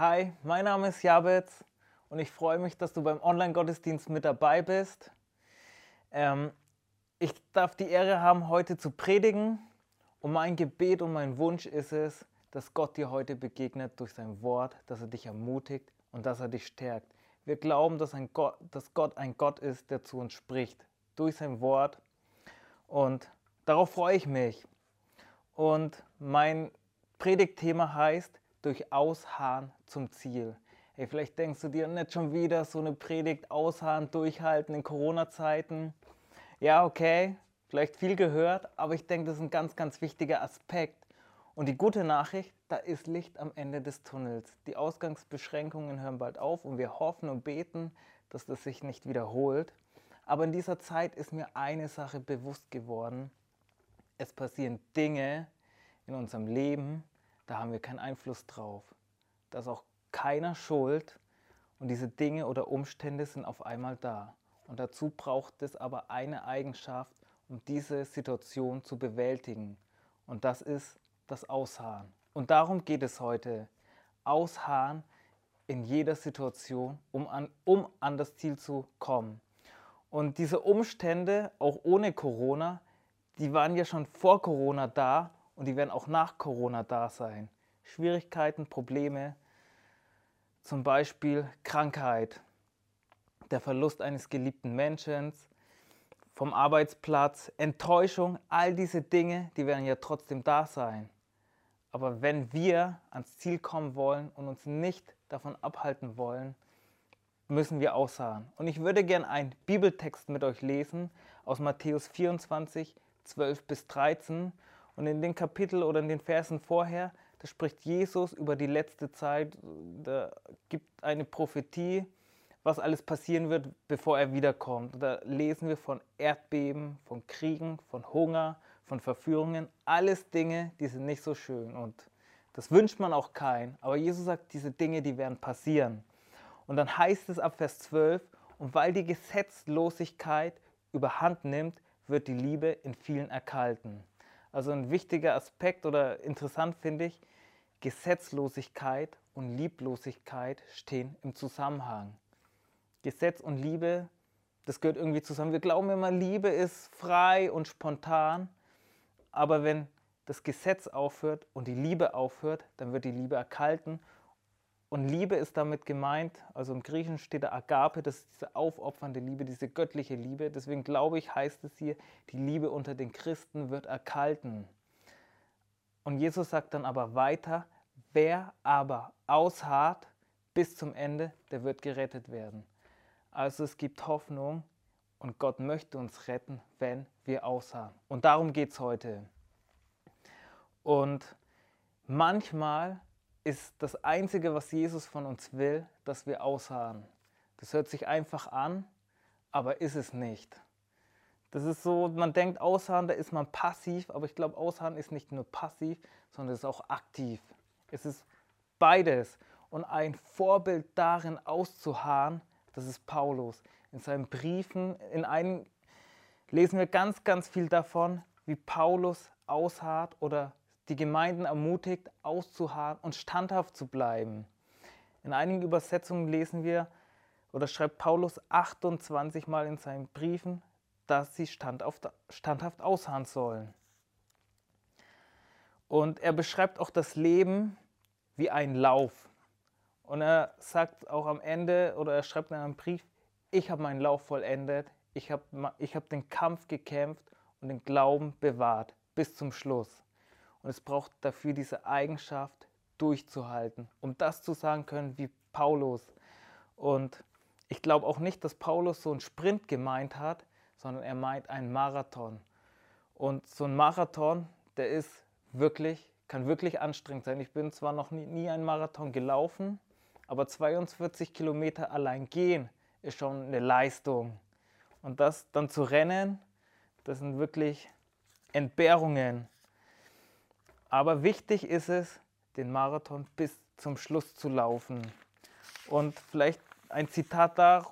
Hi, mein Name ist Jabez und ich freue mich, dass du beim Online-Gottesdienst mit dabei bist. Ähm, ich darf die Ehre haben, heute zu predigen und mein Gebet und mein Wunsch ist es, dass Gott dir heute begegnet durch sein Wort, dass er dich ermutigt und dass er dich stärkt. Wir glauben, dass, ein Gott, dass Gott ein Gott ist, der zu uns spricht, durch sein Wort. Und darauf freue ich mich. Und mein Predigtthema heißt, durch Ausharren zum Ziel. Hey, vielleicht denkst du dir nicht schon wieder so eine Predigt ausharren, durchhalten in Corona-Zeiten. Ja, okay, vielleicht viel gehört, aber ich denke, das ist ein ganz, ganz wichtiger Aspekt. Und die gute Nachricht, da ist Licht am Ende des Tunnels. Die Ausgangsbeschränkungen hören bald auf und wir hoffen und beten, dass das sich nicht wiederholt. Aber in dieser Zeit ist mir eine Sache bewusst geworden. Es passieren Dinge in unserem Leben, da haben wir keinen Einfluss drauf. Da ist auch keiner schuld und diese Dinge oder Umstände sind auf einmal da. Und dazu braucht es aber eine Eigenschaft, um diese Situation zu bewältigen. Und das ist das Ausharren. Und darum geht es heute. Ausharren in jeder Situation, um an, um an das Ziel zu kommen. Und diese Umstände, auch ohne Corona, die waren ja schon vor Corona da und die werden auch nach Corona da sein. Schwierigkeiten, Probleme, zum Beispiel Krankheit, der Verlust eines geliebten Menschen, vom Arbeitsplatz, Enttäuschung, all diese Dinge, die werden ja trotzdem da sein. Aber wenn wir ans Ziel kommen wollen und uns nicht davon abhalten wollen, müssen wir ausharren. Und ich würde gerne einen Bibeltext mit euch lesen aus Matthäus 24, 12 bis 13. Und in den Kapitel oder in den Versen vorher, da spricht Jesus über die letzte Zeit, da gibt eine Prophetie, was alles passieren wird, bevor er wiederkommt. Da lesen wir von Erdbeben, von Kriegen, von Hunger, von Verführungen, alles Dinge, die sind nicht so schön und das wünscht man auch keinen. Aber Jesus sagt, diese Dinge, die werden passieren. Und dann heißt es ab Vers 12, und weil die Gesetzlosigkeit überhand nimmt, wird die Liebe in vielen erkalten. Also ein wichtiger Aspekt oder interessant finde ich, Gesetzlosigkeit und Lieblosigkeit stehen im Zusammenhang. Gesetz und Liebe, das gehört irgendwie zusammen. Wir glauben immer, Liebe ist frei und spontan, aber wenn das Gesetz aufhört und die Liebe aufhört, dann wird die Liebe erkalten und Liebe ist damit gemeint, also im Griechischen steht da Agape, das ist diese aufopfernde Liebe, diese göttliche Liebe. Deswegen glaube ich, heißt es hier, die Liebe unter den Christen wird erkalten. Und Jesus sagt dann aber weiter, wer aber ausharrt bis zum Ende, der wird gerettet werden. Also es gibt Hoffnung und Gott möchte uns retten, wenn wir ausharren. Und darum geht es heute. Und manchmal ist das Einzige, was Jesus von uns will, dass wir ausharren. Das hört sich einfach an, aber ist es nicht. Das ist so, man denkt, ausharren, da ist man passiv, aber ich glaube, ausharren ist nicht nur passiv, sondern es ist auch aktiv. Es ist beides. Und ein Vorbild darin auszuharren, das ist Paulus. In seinen Briefen, in einem lesen wir ganz, ganz viel davon, wie Paulus ausharrt oder die Gemeinden ermutigt, auszuharren und standhaft zu bleiben. In einigen Übersetzungen lesen wir oder schreibt Paulus 28 Mal in seinen Briefen, dass sie standhaft ausharren sollen. Und er beschreibt auch das Leben wie ein Lauf. Und er sagt auch am Ende, oder er schreibt in einem Brief, ich habe meinen Lauf vollendet, ich habe ich hab den Kampf gekämpft und den Glauben bewahrt bis zum Schluss. Und es braucht dafür diese Eigenschaft, durchzuhalten, um das zu sagen können wie Paulus. Und ich glaube auch nicht, dass Paulus so einen Sprint gemeint hat, sondern er meint einen Marathon. Und so ein Marathon, der ist wirklich, kann wirklich anstrengend sein. Ich bin zwar noch nie, nie einen Marathon gelaufen, aber 42 Kilometer allein gehen ist schon eine Leistung. Und das dann zu rennen, das sind wirklich Entbehrungen. Aber wichtig ist es, den Marathon bis zum Schluss zu laufen. Und vielleicht ein Zitat dar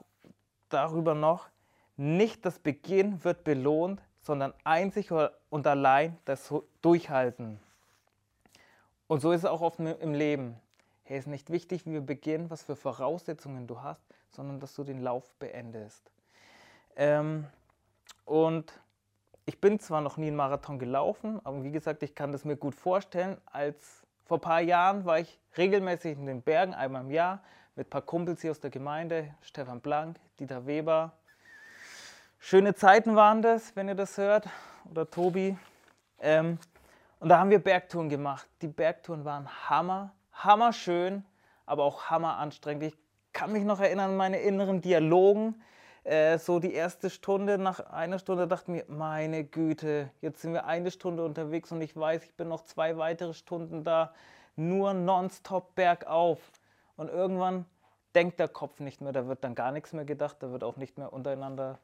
darüber noch. Nicht das Beginn wird belohnt, sondern einzig und allein das Durchhalten. Und so ist es auch oft im Leben. hey, ist nicht wichtig, wie wir beginnen, was für Voraussetzungen du hast, sondern dass du den Lauf beendest. Ähm, und ich bin zwar noch nie einen Marathon gelaufen, aber wie gesagt, ich kann das mir gut vorstellen. Als vor ein paar Jahren war ich regelmäßig in den Bergen, einmal im Jahr, mit ein paar Kumpels hier aus der Gemeinde, Stefan Blank, Dieter Weber. Schöne Zeiten waren das, wenn ihr das hört, oder Tobi. Ähm, und da haben wir Bergtouren gemacht. Die Bergtouren waren Hammer, hammer schön, aber auch hammer anstrengend. Ich kann mich noch erinnern an meine inneren Dialogen. Äh, so die erste Stunde, nach einer Stunde dachte ich mir, meine Güte, jetzt sind wir eine Stunde unterwegs und ich weiß, ich bin noch zwei weitere Stunden da, nur nonstop bergauf. Und irgendwann denkt der Kopf nicht mehr, da wird dann gar nichts mehr gedacht, da wird auch nicht mehr untereinander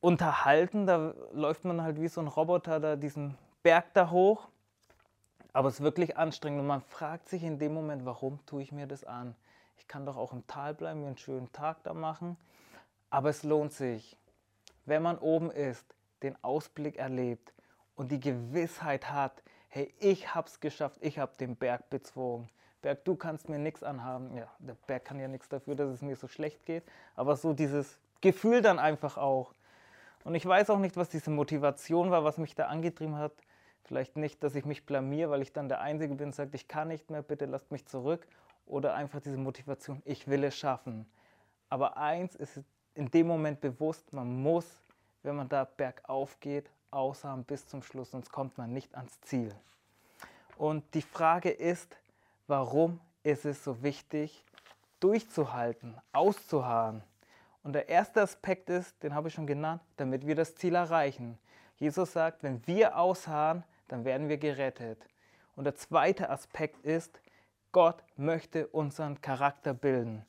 unterhalten, da läuft man halt wie so ein Roboter da diesen Berg da hoch. Aber es ist wirklich anstrengend und man fragt sich in dem Moment, warum tue ich mir das an? Ich kann doch auch im Tal bleiben, mir einen schönen Tag da machen. Aber es lohnt sich, wenn man oben ist, den Ausblick erlebt und die Gewissheit hat, hey, ich hab's geschafft, ich habe den Berg bezwungen. Berg, du kannst mir nichts anhaben. Ja, der Berg kann ja nichts dafür, dass es mir so schlecht geht. Aber so dieses Gefühl dann einfach auch. Und ich weiß auch nicht, was diese Motivation war, was mich da angetrieben hat. Vielleicht nicht, dass ich mich blamier, weil ich dann der Einzige bin sage, ich kann nicht mehr, bitte lasst mich zurück. Oder einfach diese Motivation, ich will es schaffen. Aber eins ist in dem Moment bewusst, man muss, wenn man da bergauf geht, ausharren bis zum Schluss, sonst kommt man nicht ans Ziel. Und die Frage ist, warum ist es so wichtig, durchzuhalten, auszuharren? Und der erste Aspekt ist, den habe ich schon genannt, damit wir das Ziel erreichen. Jesus sagt, wenn wir ausharren, dann werden wir gerettet. Und der zweite Aspekt ist, Gott möchte unseren Charakter bilden.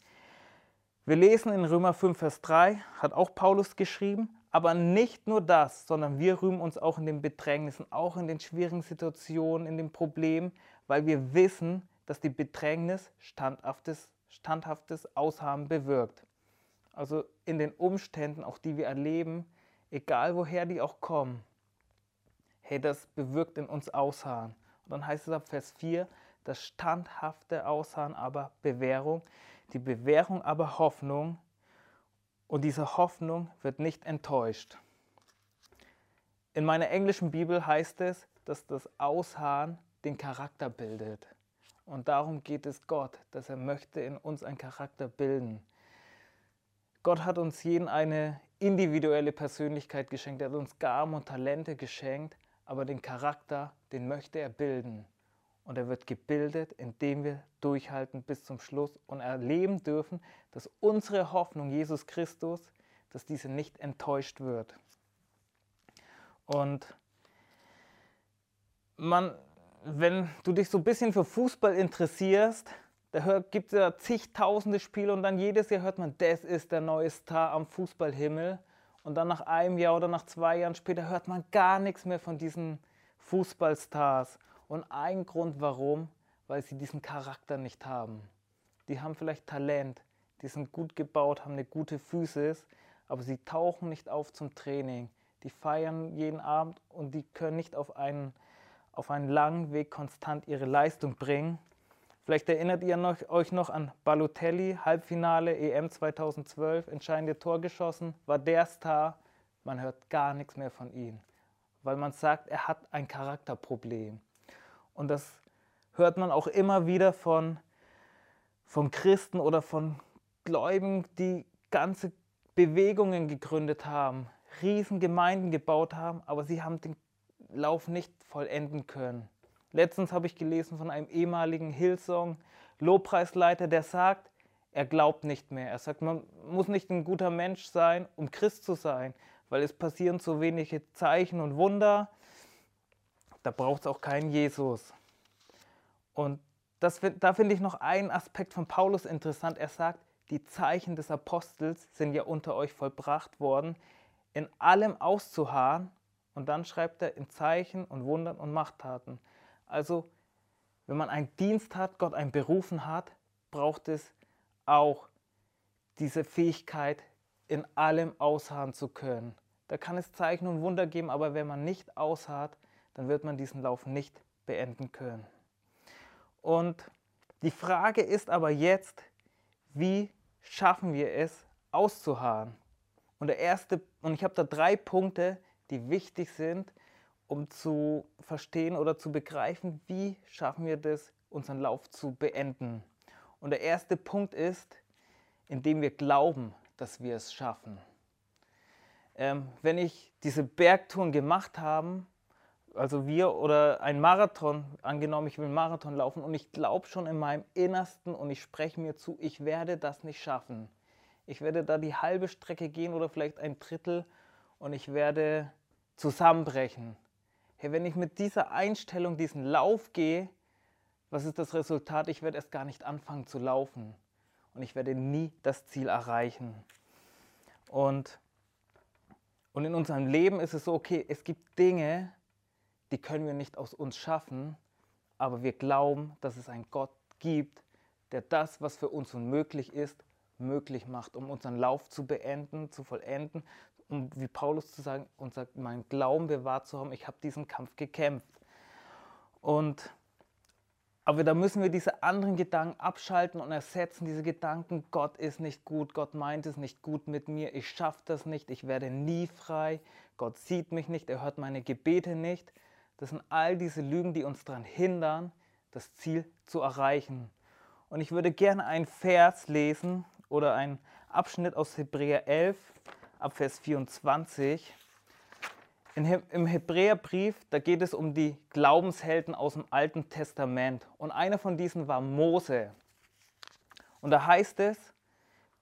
Wir lesen in Römer 5, Vers 3, hat auch Paulus geschrieben, aber nicht nur das, sondern wir rühmen uns auch in den Bedrängnissen, auch in den schwierigen Situationen, in den Problemen, weil wir wissen, dass die Bedrängnis standhaftes, standhaftes Ausharren bewirkt. Also in den Umständen, auch die wir erleben, egal woher die auch kommen, hey, das bewirkt in uns Ausharren. Und dann heißt es ab Vers 4, das standhafte Ausharren aber Bewährung, die Bewährung aber Hoffnung und diese Hoffnung wird nicht enttäuscht. In meiner englischen Bibel heißt es, dass das Ausharren den Charakter bildet. Und darum geht es Gott, dass er möchte in uns einen Charakter bilden. Gott hat uns jeden eine individuelle Persönlichkeit geschenkt, er hat uns Gaben und Talente geschenkt aber den Charakter, den möchte er bilden. Und er wird gebildet, indem wir durchhalten bis zum Schluss und erleben dürfen, dass unsere Hoffnung, Jesus Christus, dass diese nicht enttäuscht wird. Und man, wenn du dich so ein bisschen für Fußball interessierst, da gibt es ja zigtausende Spiele und dann jedes Jahr hört man, das ist der neue Star am Fußballhimmel. Und dann nach einem Jahr oder nach zwei Jahren später hört man gar nichts mehr von diesen Fußballstars. Und ein Grund warum, weil sie diesen Charakter nicht haben. Die haben vielleicht Talent, die sind gut gebaut, haben eine gute Physis, aber sie tauchen nicht auf zum Training. Die feiern jeden Abend und die können nicht auf einen, auf einen langen Weg konstant ihre Leistung bringen. Vielleicht erinnert ihr noch, euch noch an Balotelli, Halbfinale EM 2012, entscheidende Tor geschossen, war der Star. Man hört gar nichts mehr von ihm, weil man sagt, er hat ein Charakterproblem. Und das hört man auch immer wieder von, von Christen oder von Gläubigen, die ganze Bewegungen gegründet haben, Riesengemeinden gebaut haben, aber sie haben den Lauf nicht vollenden können. Letztens habe ich gelesen von einem ehemaligen Hillsong Lobpreisleiter, der sagt, er glaubt nicht mehr. Er sagt, man muss nicht ein guter Mensch sein, um Christ zu sein, weil es passieren so wenige Zeichen und Wunder. Da braucht es auch keinen Jesus. Und das, da finde ich noch einen Aspekt von Paulus interessant. Er sagt, die Zeichen des Apostels sind ja unter euch vollbracht worden, in allem auszuharren. Und dann schreibt er in Zeichen und Wundern und Machttaten. Also, wenn man einen Dienst hat, Gott einen berufen hat, braucht es auch diese Fähigkeit, in allem ausharren zu können. Da kann es Zeichen und Wunder geben, aber wenn man nicht ausharrt, dann wird man diesen Lauf nicht beenden können. Und Die Frage ist aber jetzt, wie schaffen wir es auszuharren? Und der erste, und ich habe da drei Punkte, die wichtig sind, um zu verstehen oder zu begreifen, wie schaffen wir das, unseren Lauf zu beenden. Und der erste Punkt ist, indem wir glauben, dass wir es schaffen. Ähm, wenn ich diese Bergtouren gemacht habe, also wir oder ein Marathon, angenommen, ich will einen Marathon laufen und ich glaube schon in meinem Innersten und ich spreche mir zu, ich werde das nicht schaffen. Ich werde da die halbe Strecke gehen oder vielleicht ein Drittel und ich werde zusammenbrechen. Hey, wenn ich mit dieser Einstellung diesen Lauf gehe, was ist das Resultat? Ich werde erst gar nicht anfangen zu laufen und ich werde nie das Ziel erreichen. Und, und in unserem Leben ist es so, okay, es gibt Dinge, die können wir nicht aus uns schaffen, aber wir glauben, dass es einen Gott gibt, der das, was für uns unmöglich ist, möglich macht, um unseren Lauf zu beenden, zu vollenden, um wie Paulus zu sagen und sagt, mein Glauben bewahrt zu haben, ich habe diesen Kampf gekämpft. Und aber da müssen wir diese anderen Gedanken abschalten und ersetzen, diese Gedanken, Gott ist nicht gut, Gott meint es nicht gut mit mir, ich schaffe das nicht, ich werde nie frei, Gott sieht mich nicht, er hört meine Gebete nicht. Das sind all diese Lügen, die uns daran hindern, das Ziel zu erreichen. Und ich würde gerne einen Vers lesen oder einen Abschnitt aus Hebräer 11, ab Vers 24. In, Im Hebräerbrief, da geht es um die Glaubenshelden aus dem Alten Testament. Und einer von diesen war Mose. Und da heißt es,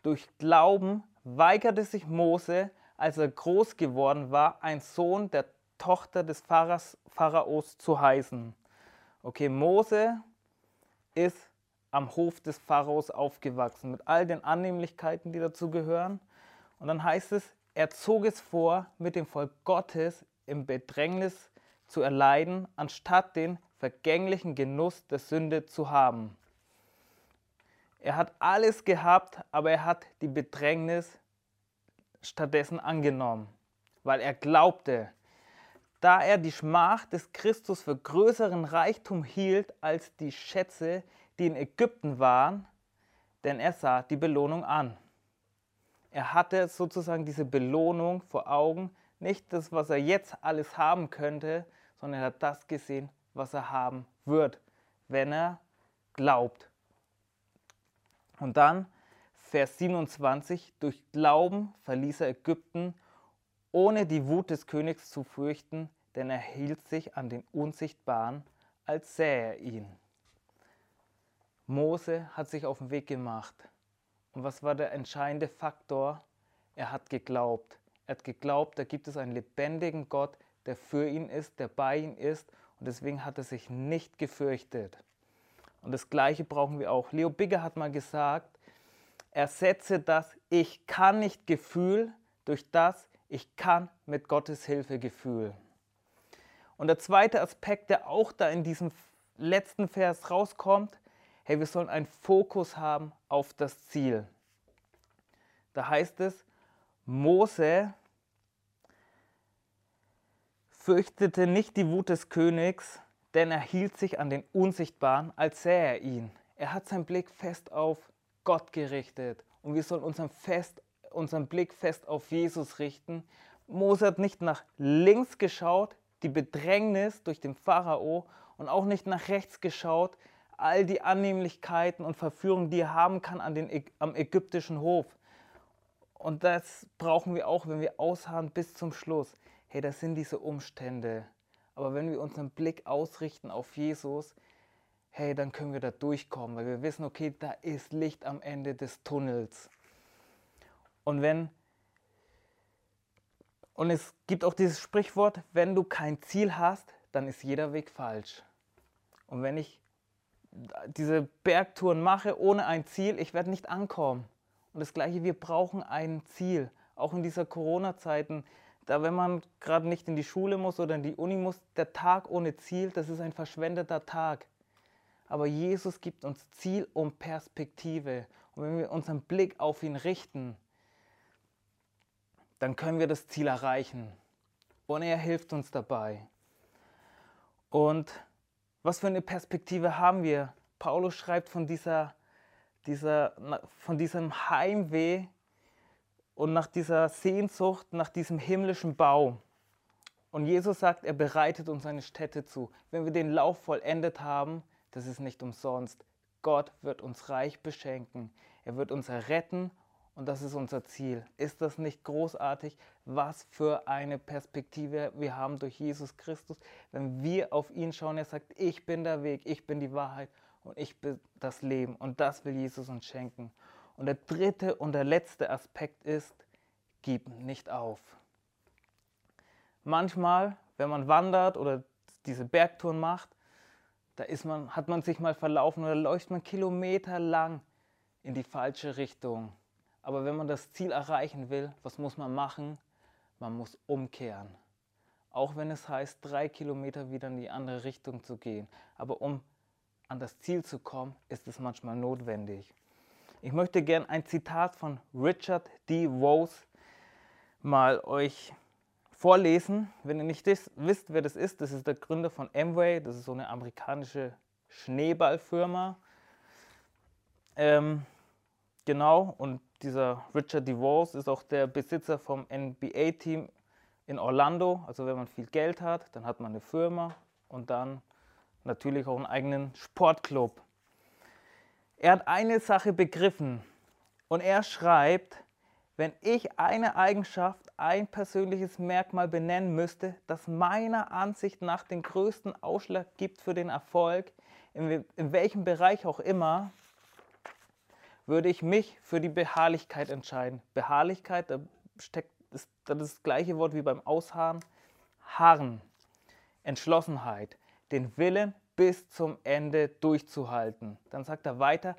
durch Glauben weigerte sich Mose, als er groß geworden war, ein Sohn der Tochter des Pharaos zu heißen. Okay, Mose ist am Hof des Pharaos aufgewachsen, mit all den Annehmlichkeiten, die dazu gehören. Und dann heißt es, er zog es vor, mit dem Volk Gottes im Bedrängnis zu erleiden, anstatt den vergänglichen Genuss der Sünde zu haben. Er hat alles gehabt, aber er hat die Bedrängnis stattdessen angenommen, weil er glaubte, da er die Schmach des Christus für größeren Reichtum hielt als die Schätze, die in Ägypten waren, denn er sah die Belohnung an. Er hatte sozusagen diese Belohnung vor Augen, nicht das, was er jetzt alles haben könnte, sondern er hat das gesehen, was er haben wird, wenn er glaubt. Und dann Vers 27, durch Glauben verließ er Ägypten ohne die Wut des Königs zu fürchten, denn er hielt sich an den Unsichtbaren, als sähe er ihn. Mose hat sich auf den Weg gemacht. Und was war der entscheidende Faktor? Er hat geglaubt. Er hat geglaubt, da gibt es einen lebendigen Gott, der für ihn ist, der bei ihm ist. Und deswegen hat er sich nicht gefürchtet. Und das Gleiche brauchen wir auch. Leo Bigger hat mal gesagt, ersetze das Ich kann nicht Gefühl durch das ich kann mit Gottes Hilfe Gefühl. Und der zweite Aspekt, der auch da in diesem letzten Vers rauskommt, hey, wir sollen einen Fokus haben auf das Ziel. Da heißt es, Mose fürchtete nicht die Wut des Königs, denn er hielt sich an den Unsichtbaren, als sähe er ihn. Er hat seinen Blick fest auf Gott gerichtet und wir sollen unseren fest unseren Blick fest auf Jesus richten. Mose hat nicht nach links geschaut, die Bedrängnis durch den Pharao und auch nicht nach rechts geschaut, all die Annehmlichkeiten und Verführungen, die er haben kann an den, am ägyptischen Hof. Und das brauchen wir auch, wenn wir ausharren bis zum Schluss. Hey, das sind diese Umstände. Aber wenn wir unseren Blick ausrichten auf Jesus, hey, dann können wir da durchkommen, weil wir wissen, okay, da ist Licht am Ende des Tunnels. Und wenn und es gibt auch dieses Sprichwort, wenn du kein Ziel hast, dann ist jeder Weg falsch. Und wenn ich diese Bergtouren mache ohne ein Ziel, ich werde nicht ankommen. Und das gleiche, wir brauchen ein Ziel. Auch in dieser Corona-Zeiten, da wenn man gerade nicht in die Schule muss oder in die Uni muss, der Tag ohne Ziel, das ist ein verschwendeter Tag. Aber Jesus gibt uns Ziel und Perspektive. Und wenn wir unseren Blick auf ihn richten, dann können wir das Ziel erreichen. Und er hilft uns dabei. Und was für eine Perspektive haben wir Paulus schreibt von, dieser, dieser, von diesem Heimweh und nach dieser Sehnsucht, nach diesem himmlischen Bau. Und Jesus sagt, er bereitet uns eine Stätte zu. Wenn wir den Lauf vollendet haben, das ist nicht umsonst. Gott wird uns reich beschenken. Er wird uns erretten und das ist unser Ziel. Ist das nicht großartig, was für eine Perspektive wir haben durch Jesus Christus, wenn wir auf ihn schauen? Er sagt, ich bin der Weg, ich bin die Wahrheit und ich bin das Leben. Und das will Jesus uns schenken. Und der dritte und der letzte Aspekt ist, gib nicht auf. Manchmal, wenn man wandert oder diese Bergtouren macht, da ist man, hat man sich mal verlaufen oder läuft man kilometerlang in die falsche Richtung. Aber wenn man das Ziel erreichen will, was muss man machen? Man muss umkehren. Auch wenn es heißt, drei Kilometer wieder in die andere Richtung zu gehen. Aber um an das Ziel zu kommen, ist es manchmal notwendig. Ich möchte gern ein Zitat von Richard D. Rose mal euch vorlesen. Wenn ihr nicht wisst, wer das ist, das ist der Gründer von Amway. Das ist so eine amerikanische Schneeballfirma. Ähm, genau, und dieser Richard DeVos ist auch der Besitzer vom NBA-Team in Orlando. Also wenn man viel Geld hat, dann hat man eine Firma und dann natürlich auch einen eigenen Sportclub. Er hat eine Sache begriffen und er schreibt, wenn ich eine Eigenschaft, ein persönliches Merkmal benennen müsste, das meiner Ansicht nach den größten Ausschlag gibt für den Erfolg, in, in welchem Bereich auch immer, würde ich mich für die Beharrlichkeit entscheiden. Beharrlichkeit, da steckt das, das, das gleiche Wort wie beim Ausharren. Harren, Entschlossenheit, den Willen bis zum Ende durchzuhalten. Dann sagt er weiter,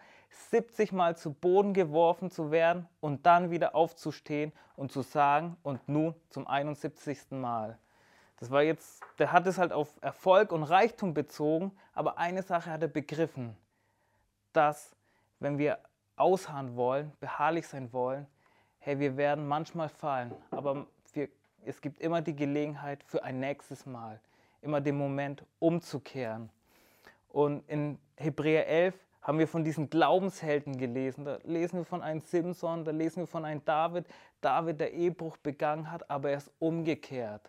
70 Mal zu Boden geworfen zu werden und dann wieder aufzustehen und zu sagen, und nun zum 71. Mal. Das war jetzt, der hat es halt auf Erfolg und Reichtum bezogen, aber eine Sache hat er begriffen, dass wenn wir ausharren wollen, beharrlich sein wollen, hey, wir werden manchmal fallen, aber wir, es gibt immer die Gelegenheit für ein nächstes Mal, immer den Moment umzukehren. Und in Hebräer 11 haben wir von diesen Glaubenshelden gelesen. Da lesen wir von einem Simson, da lesen wir von einem David. David, der Ehebruch begangen hat, aber er ist umgekehrt.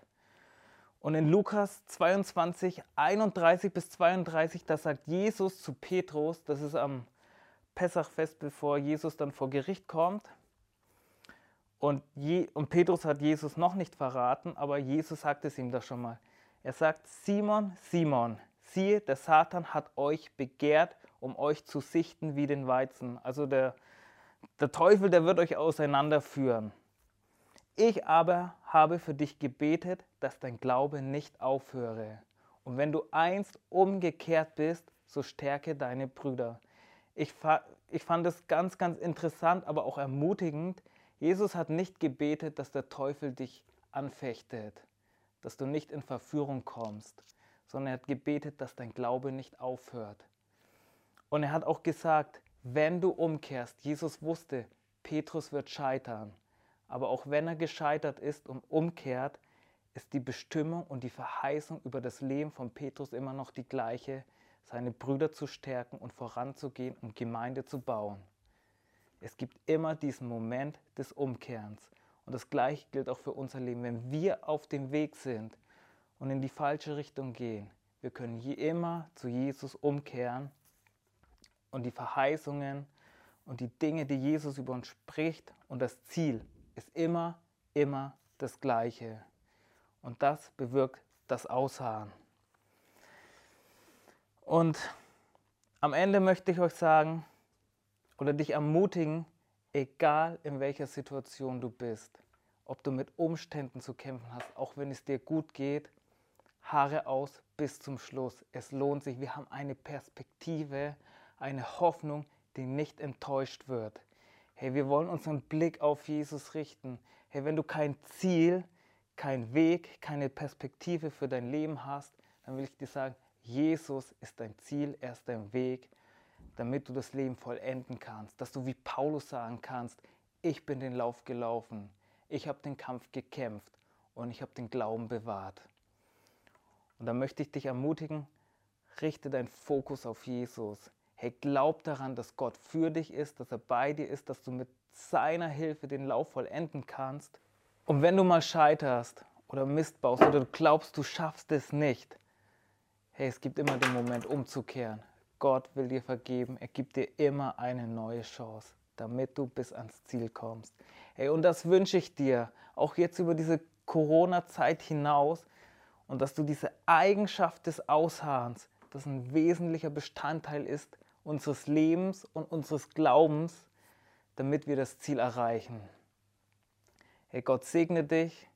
Und in Lukas 22, 31 bis 32, da sagt Jesus zu Petrus, das ist am Pessachfest, bevor Jesus dann vor Gericht kommt. Und, Je und Petrus hat Jesus noch nicht verraten, aber Jesus sagt es ihm doch schon mal. Er sagt, Simon, Simon, siehe, der Satan hat euch begehrt, um euch zu sichten wie den Weizen. Also der, der Teufel, der wird euch auseinanderführen. Ich aber habe für dich gebetet, dass dein Glaube nicht aufhöre. Und wenn du einst umgekehrt bist, so stärke deine Brüder. Ich, ich fand es ganz, ganz interessant, aber auch ermutigend. Jesus hat nicht gebetet, dass der Teufel dich anfechtet, dass du nicht in Verführung kommst, sondern er hat gebetet, dass dein Glaube nicht aufhört. Und er hat auch gesagt, wenn du umkehrst, Jesus wusste, Petrus wird scheitern, aber auch wenn er gescheitert ist und umkehrt, ist die Bestimmung und die Verheißung über das Leben von Petrus immer noch die gleiche, seine Brüder zu stärken und voranzugehen und Gemeinde zu bauen. Es gibt immer diesen Moment des Umkehrens. Und das gleiche gilt auch für unser Leben. Wenn wir auf dem Weg sind und in die falsche Richtung gehen, wir können je immer zu Jesus umkehren und die Verheißungen und die Dinge, die Jesus über uns spricht und das Ziel ist immer, immer das gleiche. Und das bewirkt das Ausharren. Und am Ende möchte ich euch sagen oder dich ermutigen, egal in welcher Situation du bist, ob du mit Umständen zu kämpfen hast, auch wenn es dir gut geht, Haare aus bis zum Schluss. Es lohnt sich. Wir haben eine Perspektive, eine Hoffnung, die nicht enttäuscht wird. Hey, wir wollen unseren Blick auf Jesus richten. Hey, wenn du kein Ziel, kein Weg, keine Perspektive für dein Leben hast, dann will ich dir sagen, Jesus ist dein Ziel, er ist dein Weg, damit du das Leben vollenden kannst. Dass du wie Paulus sagen kannst, ich bin den Lauf gelaufen, ich habe den Kampf gekämpft und ich habe den Glauben bewahrt. Und da möchte ich dich ermutigen, richte deinen Fokus auf Jesus. Hey, glaub daran, dass Gott für dich ist, dass er bei dir ist, dass du mit seiner Hilfe den Lauf vollenden kannst. Und wenn du mal scheiterst oder Mist baust oder du glaubst, du schaffst es nicht, hey, es gibt immer den Moment umzukehren. Gott will dir vergeben, er gibt dir immer eine neue Chance, damit du bis ans Ziel kommst. Hey, und das wünsche ich dir, auch jetzt über diese Corona-Zeit hinaus und dass du diese Eigenschaft des Ausharrens, das ein wesentlicher Bestandteil ist unseres Lebens und unseres Glaubens, damit wir das Ziel erreichen. Hey, Gott segne dich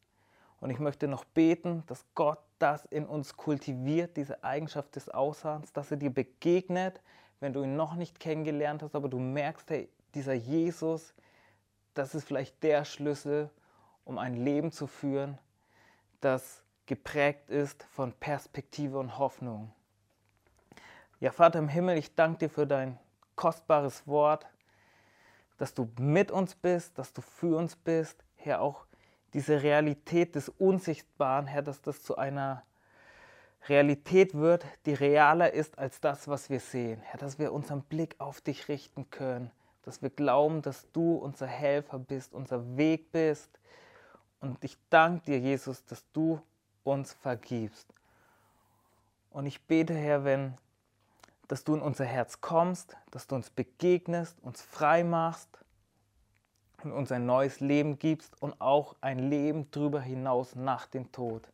und ich möchte noch beten, dass Gott das in uns kultiviert, diese Eigenschaft des Ausharrens, dass er dir begegnet, wenn du ihn noch nicht kennengelernt hast, aber du merkst, hey, dieser Jesus, das ist vielleicht der Schlüssel, um ein Leben zu führen, das geprägt ist von Perspektive und Hoffnung. Ja, Vater im Himmel, ich danke dir für dein kostbares Wort, dass du mit uns bist, dass du für uns bist. Herr, auch diese Realität des Unsichtbaren, Herr, dass das zu einer Realität wird, die realer ist als das, was wir sehen. Herr, dass wir unseren Blick auf dich richten können, dass wir glauben, dass du unser Helfer bist, unser Weg bist. Und ich danke dir, Jesus, dass du uns vergibst. Und ich bete, Herr, wenn dass du in unser Herz kommst, dass du uns begegnest, uns frei machst und uns ein neues Leben gibst und auch ein Leben darüber hinaus nach dem Tod.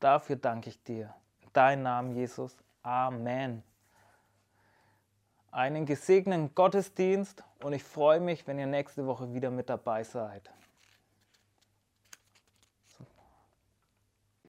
Dafür danke ich dir. In deinem Namen, Jesus. Amen. Einen gesegneten Gottesdienst und ich freue mich, wenn ihr nächste Woche wieder mit dabei seid.